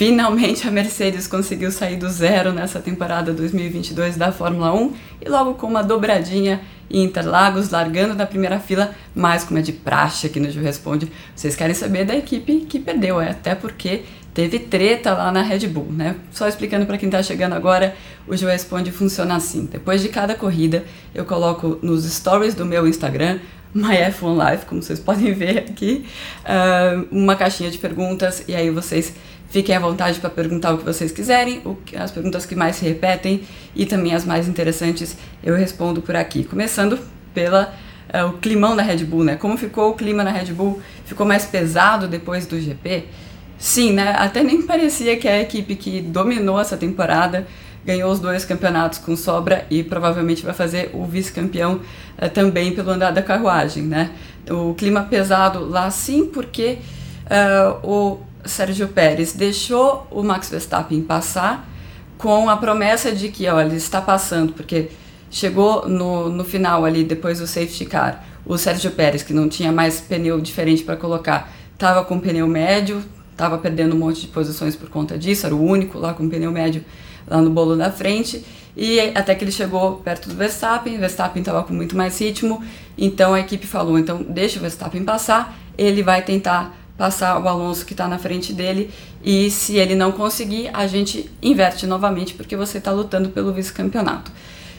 Finalmente a Mercedes conseguiu sair do zero nessa temporada 2022 da Fórmula 1 e logo com uma dobradinha em Interlagos, largando na primeira fila, mas como é de praxe aqui no Gil Responde, vocês querem saber da equipe que perdeu, é até porque teve treta lá na Red Bull, né? Só explicando para quem está chegando agora, o Gil Responde funciona assim. Depois de cada corrida, eu coloco nos stories do meu Instagram My F1 Live, como vocês podem ver aqui, uh, uma caixinha de perguntas e aí vocês Fiquem à vontade para perguntar o que vocês quiserem, as perguntas que mais se repetem e também as mais interessantes eu respondo por aqui. Começando pela uh, o climão da Red Bull, né? Como ficou o clima na Red Bull? Ficou mais pesado depois do GP? Sim, né? Até nem parecia que a equipe que dominou essa temporada ganhou os dois campeonatos com sobra e provavelmente vai fazer o vice-campeão uh, também pelo andar da carruagem, né? O clima pesado lá sim, porque uh, o Sérgio Pérez deixou o Max Verstappen passar com a promessa de que, olha, ele está passando, porque chegou no, no final ali, depois do safety car, o Sérgio Pérez, que não tinha mais pneu diferente para colocar, estava com pneu médio, estava perdendo um monte de posições por conta disso, era o único lá com pneu médio lá no bolo da frente, e até que ele chegou perto do Verstappen, Verstappen estava com muito mais ritmo, então a equipe falou, então deixa o Verstappen passar, ele vai tentar passar o Alonso que está na frente dele e se ele não conseguir, a gente inverte novamente porque você está lutando pelo vice-campeonato.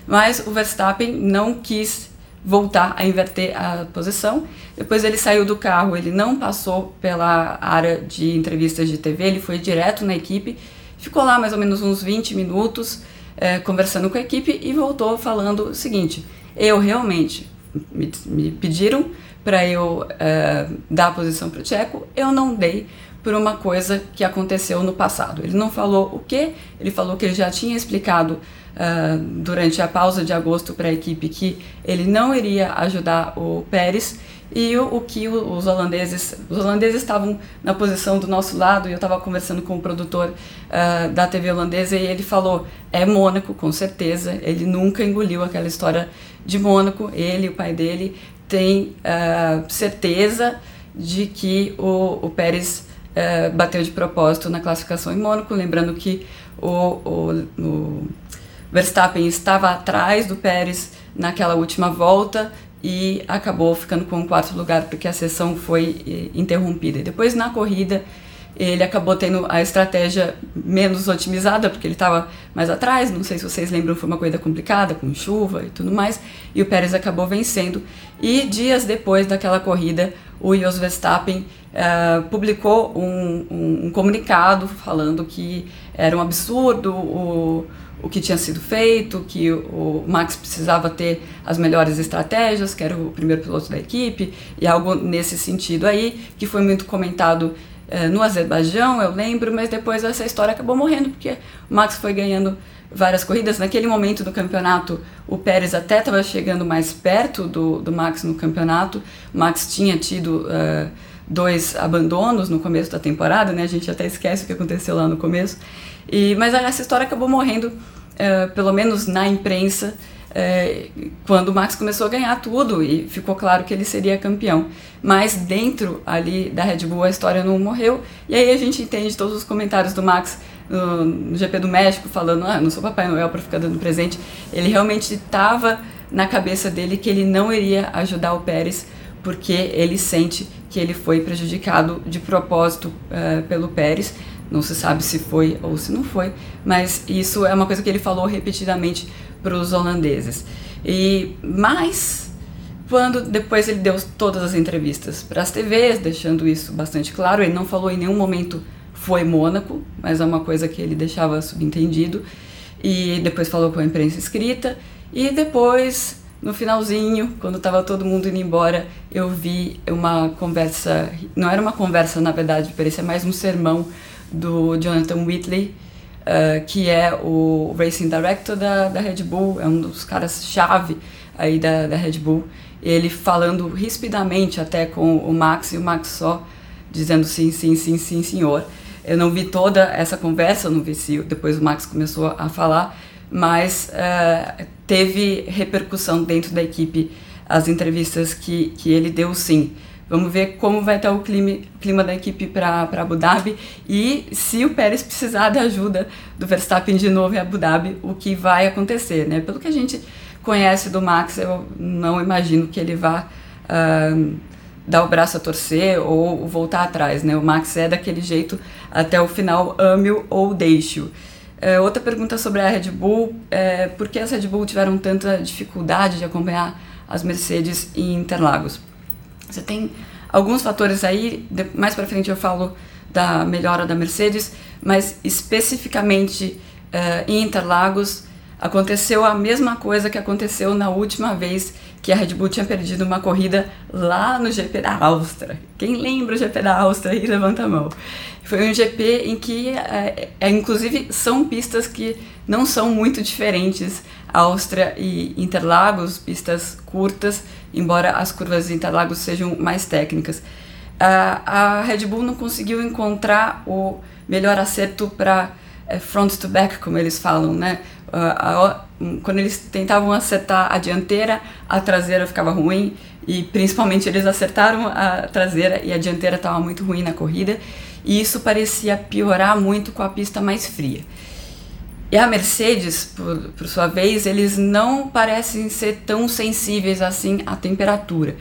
Mas o Verstappen não quis voltar a inverter a posição. Depois ele saiu do carro, ele não passou pela área de entrevistas de TV, ele foi direto na equipe, ficou lá mais ou menos uns 20 minutos é, conversando com a equipe e voltou falando o seguinte: eu realmente me, me pediram para eu uh, dar a posição para o Tcheco, eu não dei por uma coisa que aconteceu no passado. Ele não falou o que, ele falou que ele já tinha explicado uh, durante a pausa de agosto para a equipe que ele não iria ajudar o Pérez e o, o, que os holandeses, os holandeses estavam na posição do nosso lado e eu estava conversando com o produtor uh, da TV holandesa e ele falou é Mônaco com certeza, ele nunca engoliu aquela história de Mônaco, ele, o pai dele tem uh, certeza de que o, o Pérez uh, bateu de propósito na classificação em Mônaco, lembrando que o, o, o Verstappen estava atrás do Pérez naquela última volta e acabou ficando com o quarto lugar porque a sessão foi eh, interrompida. E depois na corrida ele acabou tendo a estratégia menos otimizada, porque ele estava mais atrás, não sei se vocês lembram, foi uma corrida complicada, com chuva e tudo mais, e o Pérez acabou vencendo. E dias depois daquela corrida, o Jos Verstappen uh, publicou um, um, um, comunicado falando que era um absurdo o, o que tinha sido feito, que o Max precisava ter as melhores estratégias, que era o primeiro piloto da equipe, e algo nesse sentido aí, que foi muito comentado é, no Azerbaijão, eu lembro, mas depois essa história acabou morrendo, porque o Max foi ganhando várias corridas. Naquele momento do campeonato, o Pérez até estava chegando mais perto do, do Max no campeonato. O Max tinha tido uh, dois abandonos no começo da temporada, né? A gente até esquece o que aconteceu lá no começo. E, mas essa história acabou morrendo, uh, pelo menos na imprensa, é, quando o Max começou a ganhar tudo e ficou claro que ele seria campeão. Mas dentro ali da Red Bull a história não morreu. E aí a gente entende todos os comentários do Max no, no GP do México falando: ah, não sou Papai Noel para ficar dando presente. Ele realmente estava na cabeça dele que ele não iria ajudar o Pérez porque ele sente que ele foi prejudicado de propósito uh, pelo Pérez. Não se sabe se foi ou se não foi, mas isso é uma coisa que ele falou repetidamente para os holandeses. E mais quando depois ele deu todas as entrevistas para as TVs, deixando isso bastante claro, ele não falou em nenhum momento foi Mônaco, mas é uma coisa que ele deixava subentendido. E depois falou com a imprensa escrita e depois no finalzinho, quando estava todo mundo indo embora, eu vi uma conversa, não era uma conversa na verdade, parecia mais um sermão do Jonathan Whitley uh, que é o Racing Director da, da Red Bull, é um dos caras-chave aí da, da Red Bull. Ele falando rispidamente até com o Max e o Max só dizendo sim, sim, sim, sim, senhor. Eu não vi toda essa conversa, não vi se depois o Max começou a falar, mas uh, teve repercussão dentro da equipe as entrevistas que, que ele deu sim. Vamos ver como vai estar o clima, clima da equipe para Abu Dhabi e se o Pérez precisar da ajuda do Verstappen de novo em Abu Dhabi, o que vai acontecer, né? Pelo que a gente conhece do Max, eu não imagino que ele vá uh, dar o braço a torcer ou voltar atrás, né? O Max é daquele jeito até o final, ame-o ou deixe-o. É, outra pergunta sobre a Red Bull, é, por que as Red Bull tiveram tanta dificuldade de acompanhar as Mercedes em Interlagos? Você tem alguns fatores aí, mais para frente eu falo da melhora da Mercedes, mas especificamente uh, em Interlagos aconteceu a mesma coisa que aconteceu na última vez que a Red Bull tinha perdido uma corrida lá no GP da Áustria. Quem lembra o GP da Áustria aí levanta a mão. Foi um GP em que, é, é, inclusive, são pistas que não são muito diferentes, Áustria e Interlagos, pistas curtas, embora as curvas de Interlagos sejam mais técnicas. a Red Bull não conseguiu encontrar o melhor acerto para é, front to back, como eles falam, né? Quando eles tentavam acertar a dianteira, a traseira ficava ruim e principalmente eles acertaram a traseira e a dianteira estava muito ruim na corrida e isso parecia piorar muito com a pista mais fria. E a Mercedes, por, por sua vez, eles não parecem ser tão sensíveis assim à temperatura.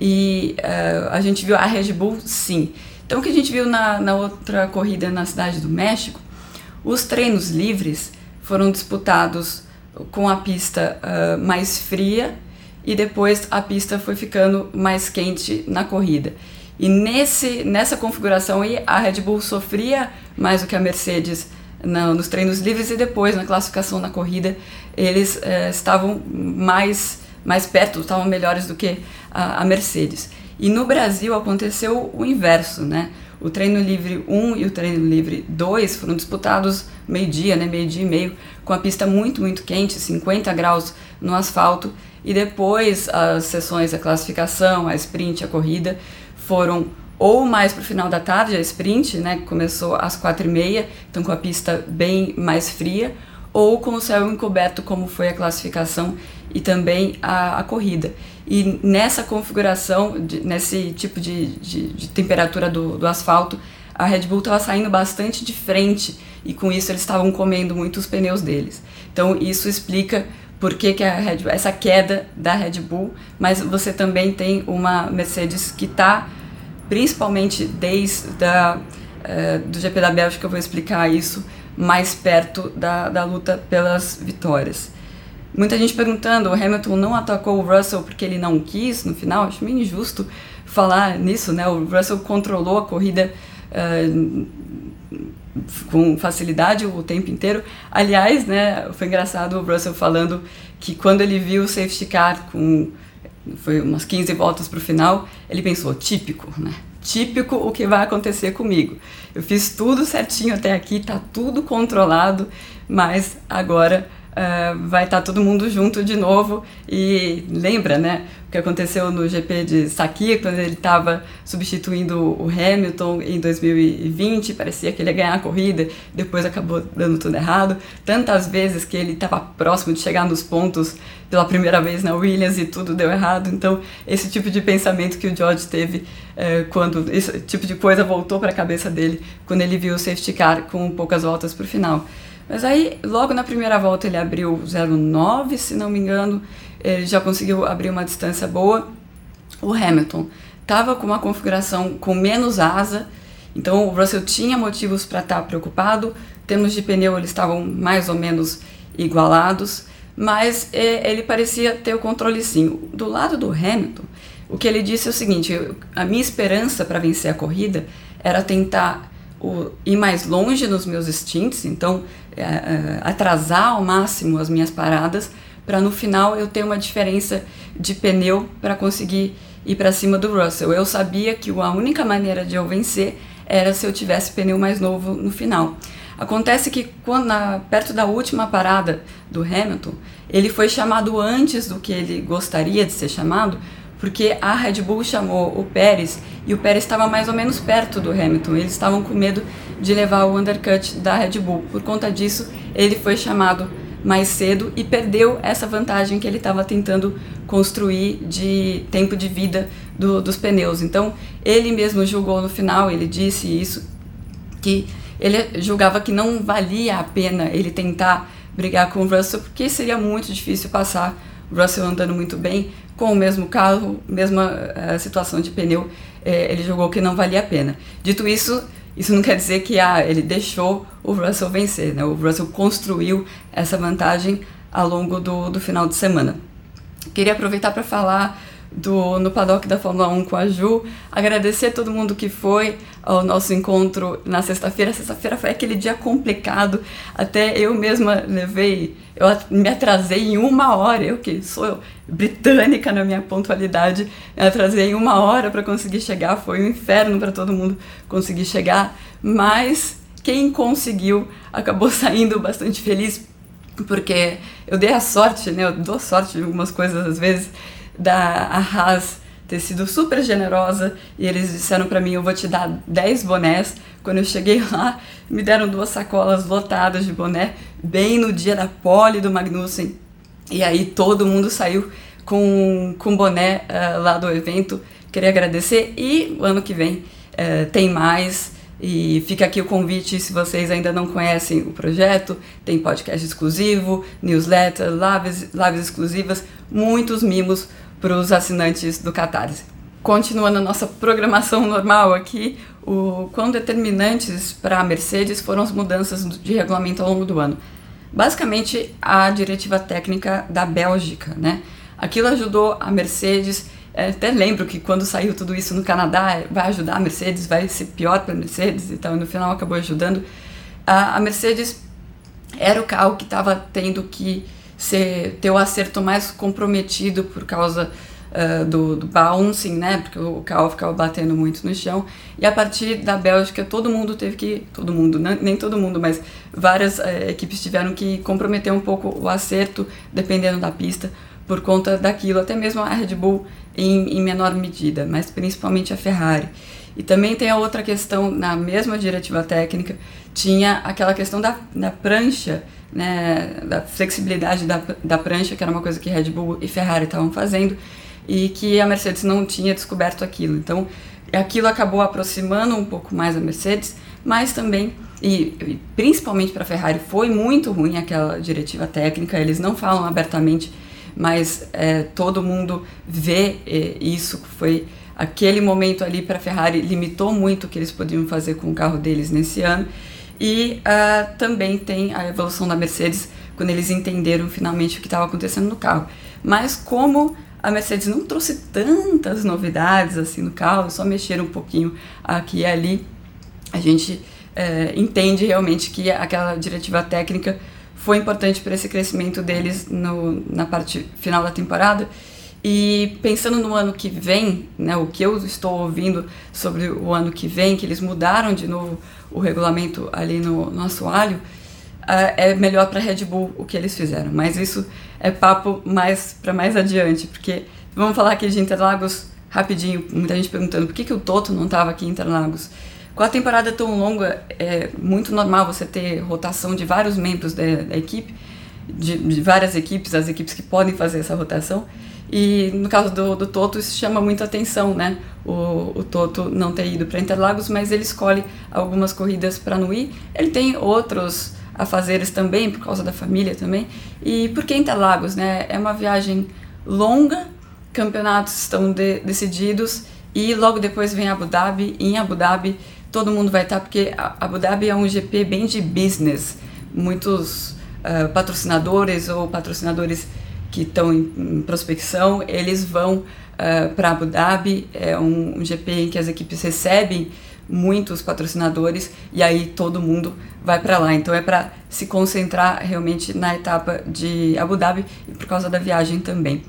E uh, a gente viu a Red Bull, sim. Então, o que a gente viu na, na outra corrida na Cidade do México, os treinos livres foram disputados com a pista uh, mais fria e depois a pista foi ficando mais quente na corrida. E nesse, nessa configuração aí, a Red Bull sofria mais do que a Mercedes no, nos treinos livres e depois na classificação na corrida eles uh, estavam mais, mais perto, estavam melhores do que a, a Mercedes. E no Brasil aconteceu o inverso, né? O treino livre 1 e o treino livre 2 foram disputados meio-dia, né, meio-dia e meio, com a pista muito, muito quente, 50 graus no asfalto, e depois as sessões da classificação, a sprint, a corrida, foram ou mais para o final da tarde, a sprint, né, que começou às quatro e meia, então com a pista bem mais fria, ou com o céu encoberto, como foi a classificação e também a, a corrida. E nessa configuração, de, nesse tipo de, de, de temperatura do, do asfalto, a Red Bull estava saindo bastante de frente e com isso eles estavam comendo muito os pneus deles. Então isso explica por que, que Bull, essa queda da Red Bull, mas você também tem uma Mercedes que está, principalmente desde a, uh, do GP da Bélgica, eu vou explicar isso, mais perto da, da luta pelas vitórias. Muita gente perguntando, o Hamilton não atacou o Russell porque ele não quis no final, acho meio injusto falar nisso, né? O Russell controlou a corrida uh, com facilidade o tempo inteiro. Aliás, né, foi engraçado o Russell falando que quando ele viu o safety car com foi umas 15 voltas para o final, ele pensou, típico, né? Típico o que vai acontecer comigo. Eu fiz tudo certinho até aqui, tá tudo controlado, mas agora uh, vai estar tá todo mundo junto de novo. E lembra, né? O que aconteceu no GP de Sakir, quando ele estava substituindo o Hamilton em 2020, parecia que ele ia ganhar a corrida, depois acabou dando tudo errado. Tantas vezes que ele estava próximo de chegar nos pontos pela primeira vez na Williams e tudo deu errado. Então, esse tipo de pensamento que o George teve uh, quando esse tipo de coisa voltou para a cabeça dele quando ele viu o safety car com poucas voltas para o final. Mas aí, logo na primeira volta, ele abriu 0,9, se não me engano, ele já conseguiu abrir uma distância boa. O Hamilton estava com uma configuração com menos asa, então o Russell tinha motivos para estar tá preocupado. Termos de pneu, eles estavam mais ou menos igualados, mas é, ele parecia ter o controle sim. Do lado do Hamilton, o que ele disse é o seguinte: a minha esperança para vencer a corrida era tentar ir mais longe nos meus stints, então é, é, atrasar ao máximo as minhas paradas, para no final eu ter uma diferença de pneu para conseguir ir para cima do Russell. Eu sabia que a única maneira de eu vencer era se eu tivesse pneu mais novo no final. Acontece que quando na, perto da última parada do Hamilton, ele foi chamado antes do que ele gostaria de ser chamado, porque a Red Bull chamou o Pérez e o Pérez estava mais ou menos perto do Hamilton. Eles estavam com medo de levar o undercut da Red Bull. Por conta disso, ele foi chamado mais cedo e perdeu essa vantagem que ele estava tentando construir de tempo de vida do, dos pneus. Então, ele mesmo julgou no final, ele disse isso, que ele julgava que não valia a pena ele tentar brigar com o Russell, porque seria muito difícil passar o Russell andando muito bem, com o mesmo carro, mesma uh, situação de pneu, uh, ele jogou que não valia a pena. Dito isso, isso não quer dizer que ah, ele deixou o Russell vencer, né? o Russell construiu essa vantagem ao longo do, do final de semana. Queria aproveitar para falar do, no paddock da Fórmula 1 com a Ju. Agradecer a todo mundo que foi ao nosso encontro na sexta-feira. Sexta-feira foi aquele dia complicado, até eu mesma levei, eu me atrasei em uma hora, eu que sou britânica na minha pontualidade, me atrasei em uma hora para conseguir chegar, foi um inferno para todo mundo conseguir chegar, mas quem conseguiu acabou saindo bastante feliz porque eu dei a sorte, né? Eu dou sorte de algumas coisas às vezes da Haas ter sido super generosa e eles disseram para mim: eu vou te dar 10 bonés. Quando eu cheguei lá, me deram duas sacolas lotadas de boné, bem no dia da pole do Magnussen. E aí todo mundo saiu com, com boné uh, lá do evento. Queria agradecer e ano que vem uh, tem mais. E fica aqui o convite se vocês ainda não conhecem o projeto. Tem podcast exclusivo, newsletter, lives, lives exclusivas, muitos mimos para os assinantes do Catarse. Continuando a nossa programação normal aqui, o quão determinantes para a Mercedes foram as mudanças de regulamento ao longo do ano. Basicamente, a diretiva técnica da Bélgica, né? Aquilo ajudou a Mercedes. É, até lembro que quando saiu tudo isso no Canadá, vai ajudar a Mercedes, vai ser pior para a Mercedes e tal. E no final acabou ajudando. A Mercedes era o carro que estava tendo que ser, ter o acerto mais comprometido por causa uh, do, do bouncing, né? Porque o carro ficava batendo muito no chão. E a partir da Bélgica, todo mundo teve que. Todo mundo, né? nem todo mundo, mas várias uh, equipes tiveram que comprometer um pouco o acerto, dependendo da pista, por conta daquilo. Até mesmo a Red Bull em, em menor medida, mas principalmente a Ferrari. E também tem a outra questão, na mesma diretiva técnica, tinha aquela questão da, da prancha né, da flexibilidade da, da prancha, que era uma coisa que Red Bull e Ferrari estavam fazendo, e que a Mercedes não tinha descoberto aquilo. Então, aquilo acabou aproximando um pouco mais a Mercedes, mas também, e, principalmente para a Ferrari, foi muito ruim aquela diretiva técnica, eles não falam abertamente, mas é, todo mundo vê é, isso, foi aquele momento ali para a Ferrari limitou muito o que eles podiam fazer com o carro deles nesse ano, e uh, também tem a evolução da Mercedes quando eles entenderam finalmente o que estava acontecendo no carro. Mas como a Mercedes não trouxe tantas novidades assim no carro, só mexeram um pouquinho aqui e ali, a gente uh, entende realmente que aquela diretiva técnica foi importante para esse crescimento deles no, na parte final da temporada. E pensando no ano que vem, né, o que eu estou ouvindo sobre o ano que vem, que eles mudaram de novo o regulamento ali no, no assoalho, uh, é melhor para a Red Bull o que eles fizeram. Mas isso é papo mais para mais adiante, porque vamos falar aqui de Interlagos rapidinho. Muita gente perguntando por que, que o Toto não estava aqui em Interlagos. Com a temporada tão longa, é muito normal você ter rotação de vários membros da, da equipe, de, de, várias equipes, as equipes que podem fazer essa rotação. E no caso do, do Toto, isso chama muito atenção, né? O, o Toto não ter ido para Interlagos, mas ele escolhe algumas corridas para não ir. Ele tem outros afazeres também, por causa da família também. E por que Interlagos, né? É uma viagem longa, campeonatos estão de, decididos e logo depois vem Abu Dhabi. E em Abu Dhabi todo mundo vai estar, porque Abu Dhabi é um GP bem de business. Muitos uh, patrocinadores ou patrocinadores que estão em, em, prospecção, eles vão uh, eh, para Abu Dhabi, é um, um, GP em que as equipes recebem muitos patrocinadores e aí todo mundo vai para lá. Então é para se concentrar realmente na etapa de Abu Dhabi e por causa da viagem também.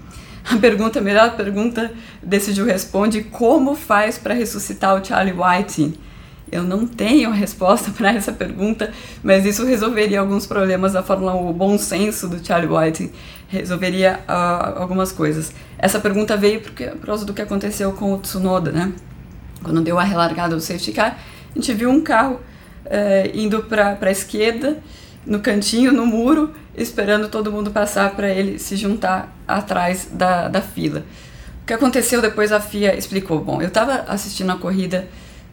A pergunta, a melhor pergunta desse Ju Responde, como faz para ressuscitar o Charlie Whiting? Eu não tenho resposta para essa pergunta, mas isso resolveria alguns problemas da Fórmula 1. O bom senso do Charlie White resolveria uh, algumas coisas. Essa pergunta veio porque, por causa do que aconteceu com o Tsunoda, né? Quando deu a relargada do safety car, a gente viu um carro uh, indo para a esquerda, no cantinho, no muro, esperando todo mundo passar para ele se juntar atrás da, da fila. O que aconteceu depois a FIA explicou. Bom, eu estava assistindo a corrida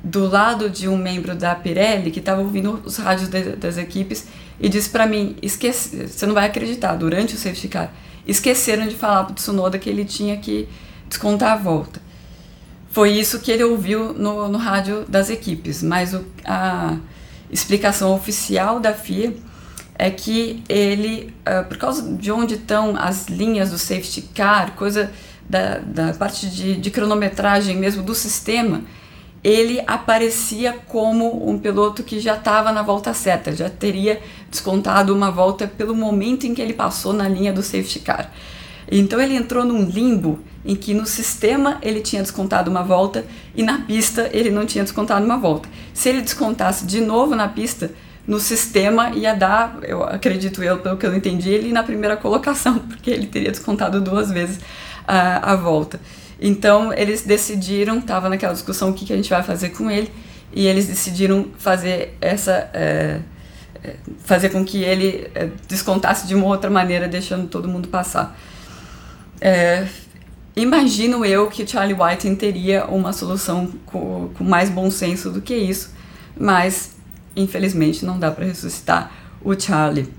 do lado de um membro da Pirelli que estava ouvindo os rádios de, das equipes e disse para mim: esquece, você não vai acreditar, durante o safety car, esqueceram de falar para o Tsunoda que ele tinha que descontar a volta. Foi isso que ele ouviu no, no rádio das equipes, mas o, a explicação oficial da FIA é que ele, uh, por causa de onde estão as linhas do safety car, coisa da, da parte de, de cronometragem mesmo do sistema, ele aparecia como um piloto que já estava na volta certa, já teria descontado uma volta pelo momento em que ele passou na linha do safety car. Então ele entrou num limbo em que no sistema ele tinha descontado uma volta e na pista ele não tinha descontado uma volta. Se ele descontasse de novo na pista, no sistema ia dar, eu acredito eu, pelo que eu entendi, ele na primeira colocação, porque ele teria descontado duas vezes a, a volta. Então eles decidiram, estava naquela discussão o que, que a gente vai fazer com ele, e eles decidiram fazer essa. É, é, fazer com que ele é, descontasse de uma outra maneira, deixando todo mundo passar. É, imagino eu que Charlie White teria uma solução com, com mais bom senso do que isso, mas infelizmente não dá para ressuscitar o Charlie.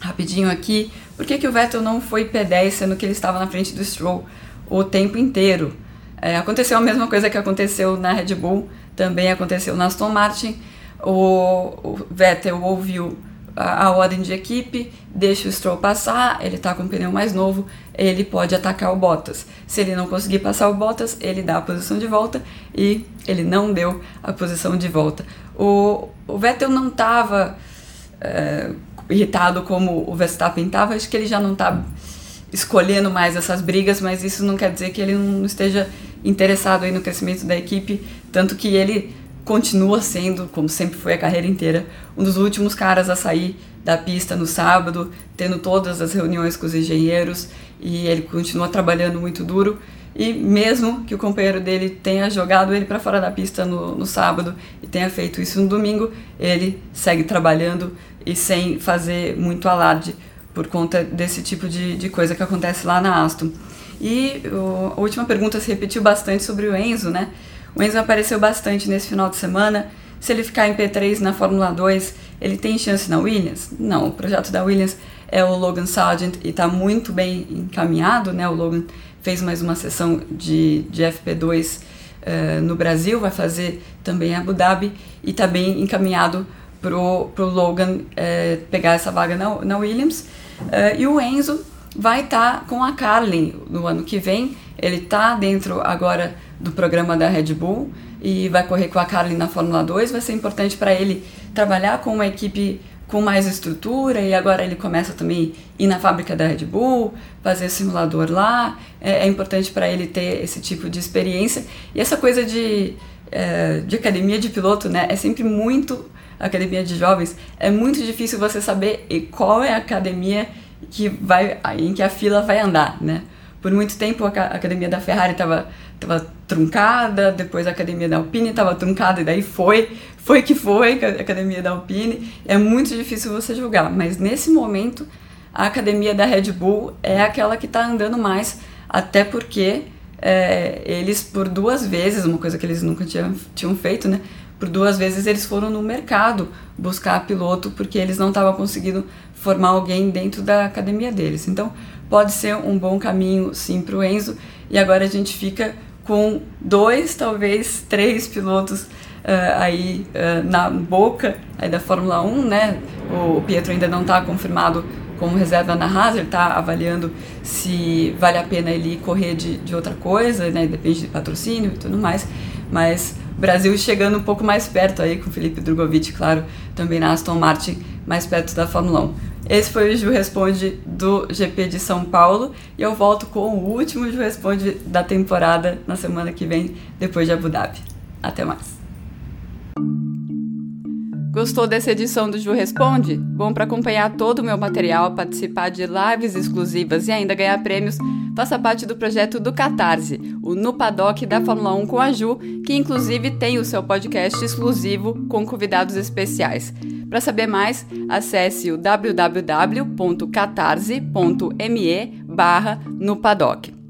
Rapidinho aqui, por que, que o Vettel não foi P10 sendo que ele estava na frente do Stroll? O tempo inteiro. É, aconteceu a mesma coisa que aconteceu na Red Bull, também aconteceu na Aston Martin. O, o Vettel ouviu a, a, ordem de equipe, deixa o Stroll passar, ele está com o pneu mais novo, ele pode atacar o Bottas. Se ele não conseguir passar o Bottas, ele dá a posição de volta e ele não deu a posição de volta. O, o Vettel não estava é, irritado como o Verstappen estava, acho que ele já não está escolhendo mais essas brigas, mas isso não quer dizer que ele não esteja interessado aí no crescimento da equipe, tanto que ele continua sendo, como sempre foi a carreira inteira, um dos últimos caras a sair da pista no sábado, tendo todas as reuniões com os engenheiros e ele continua trabalhando muito duro. E mesmo que o companheiro dele tenha jogado ele para fora da pista no, no sábado e tenha feito isso no domingo, ele segue trabalhando e sem fazer muito alarde por conta desse tipo de, de coisa que acontece lá na Aston. E o, a última pergunta se repetiu bastante sobre o Enzo, né? O Enzo apareceu bastante nesse final de semana. Se ele ficar em P3 na Fórmula 2, ele tem chance na Williams? Não, o projeto da Williams é o Logan Sargent e está muito bem encaminhado, né? O Logan fez mais uma sessão de, de FP2 uh, eh, no Brasil, vai fazer também em Abu Dhabi e está bem encaminhado pro, pro Logan uh, pegar essa vaga na, na Williams. Uh, e o Enzo vai estar tá com a Carlin no ano que vem. Ele está dentro agora do programa da Red Bull e vai correr com a Carlin na Fórmula 2. Vai ser importante para ele trabalhar com uma equipe com mais estrutura e agora ele começa também a ir na fábrica da Red Bull, fazer simulador lá. É, é importante para ele ter esse tipo de experiência. E essa coisa de, é, de academia de piloto né, é sempre muito academia de jovens, é muito difícil você saber qual é a academia que vai, em que a fila vai andar, né? Por muito tempo a academia da Ferrari estava tava truncada, depois a academia da Alpine estava truncada e daí foi, foi que foi a academia da Alpine. É muito difícil você julgar, mas nesse momento a academia da Red Bull é aquela que está andando mais, até porque é, eles por duas vezes, uma coisa que eles nunca tinham, tinham feito, né? Por duas vezes eles foram no mercado buscar piloto porque eles não estavam conseguindo formar alguém dentro da academia deles. Então pode ser um bom caminho sim para o Enzo e agora a gente fica com dois, talvez três pilotos uh, aí uh, na boca aí da Fórmula 1, né? O Pietro ainda não está confirmado como reserva na Haas, ele está avaliando se vale a pena ele correr de, de outra coisa, né? Depende de patrocínio e tudo mais, mas Brasil chegando um pouco mais perto aí com Felipe Drogovic, claro, também na Aston Martin, mais perto da Fórmula 1. Esse foi o Ju Responde do GP de São Paulo e eu volto com o último Ju Responde da temporada na semana que vem, depois de Abu Dhabi. Até mais. Gostou dessa edição do Ju Responde? Bom, para acompanhar todo o meu material, participar de lives exclusivas e ainda ganhar prêmios, faça parte do projeto do Catarse, o Nupadoc da Fórmula 1 com a Ju, que inclusive tem o seu podcast exclusivo com convidados especiais. Para saber mais, acesse o www.catarse.me barra Nupadoc.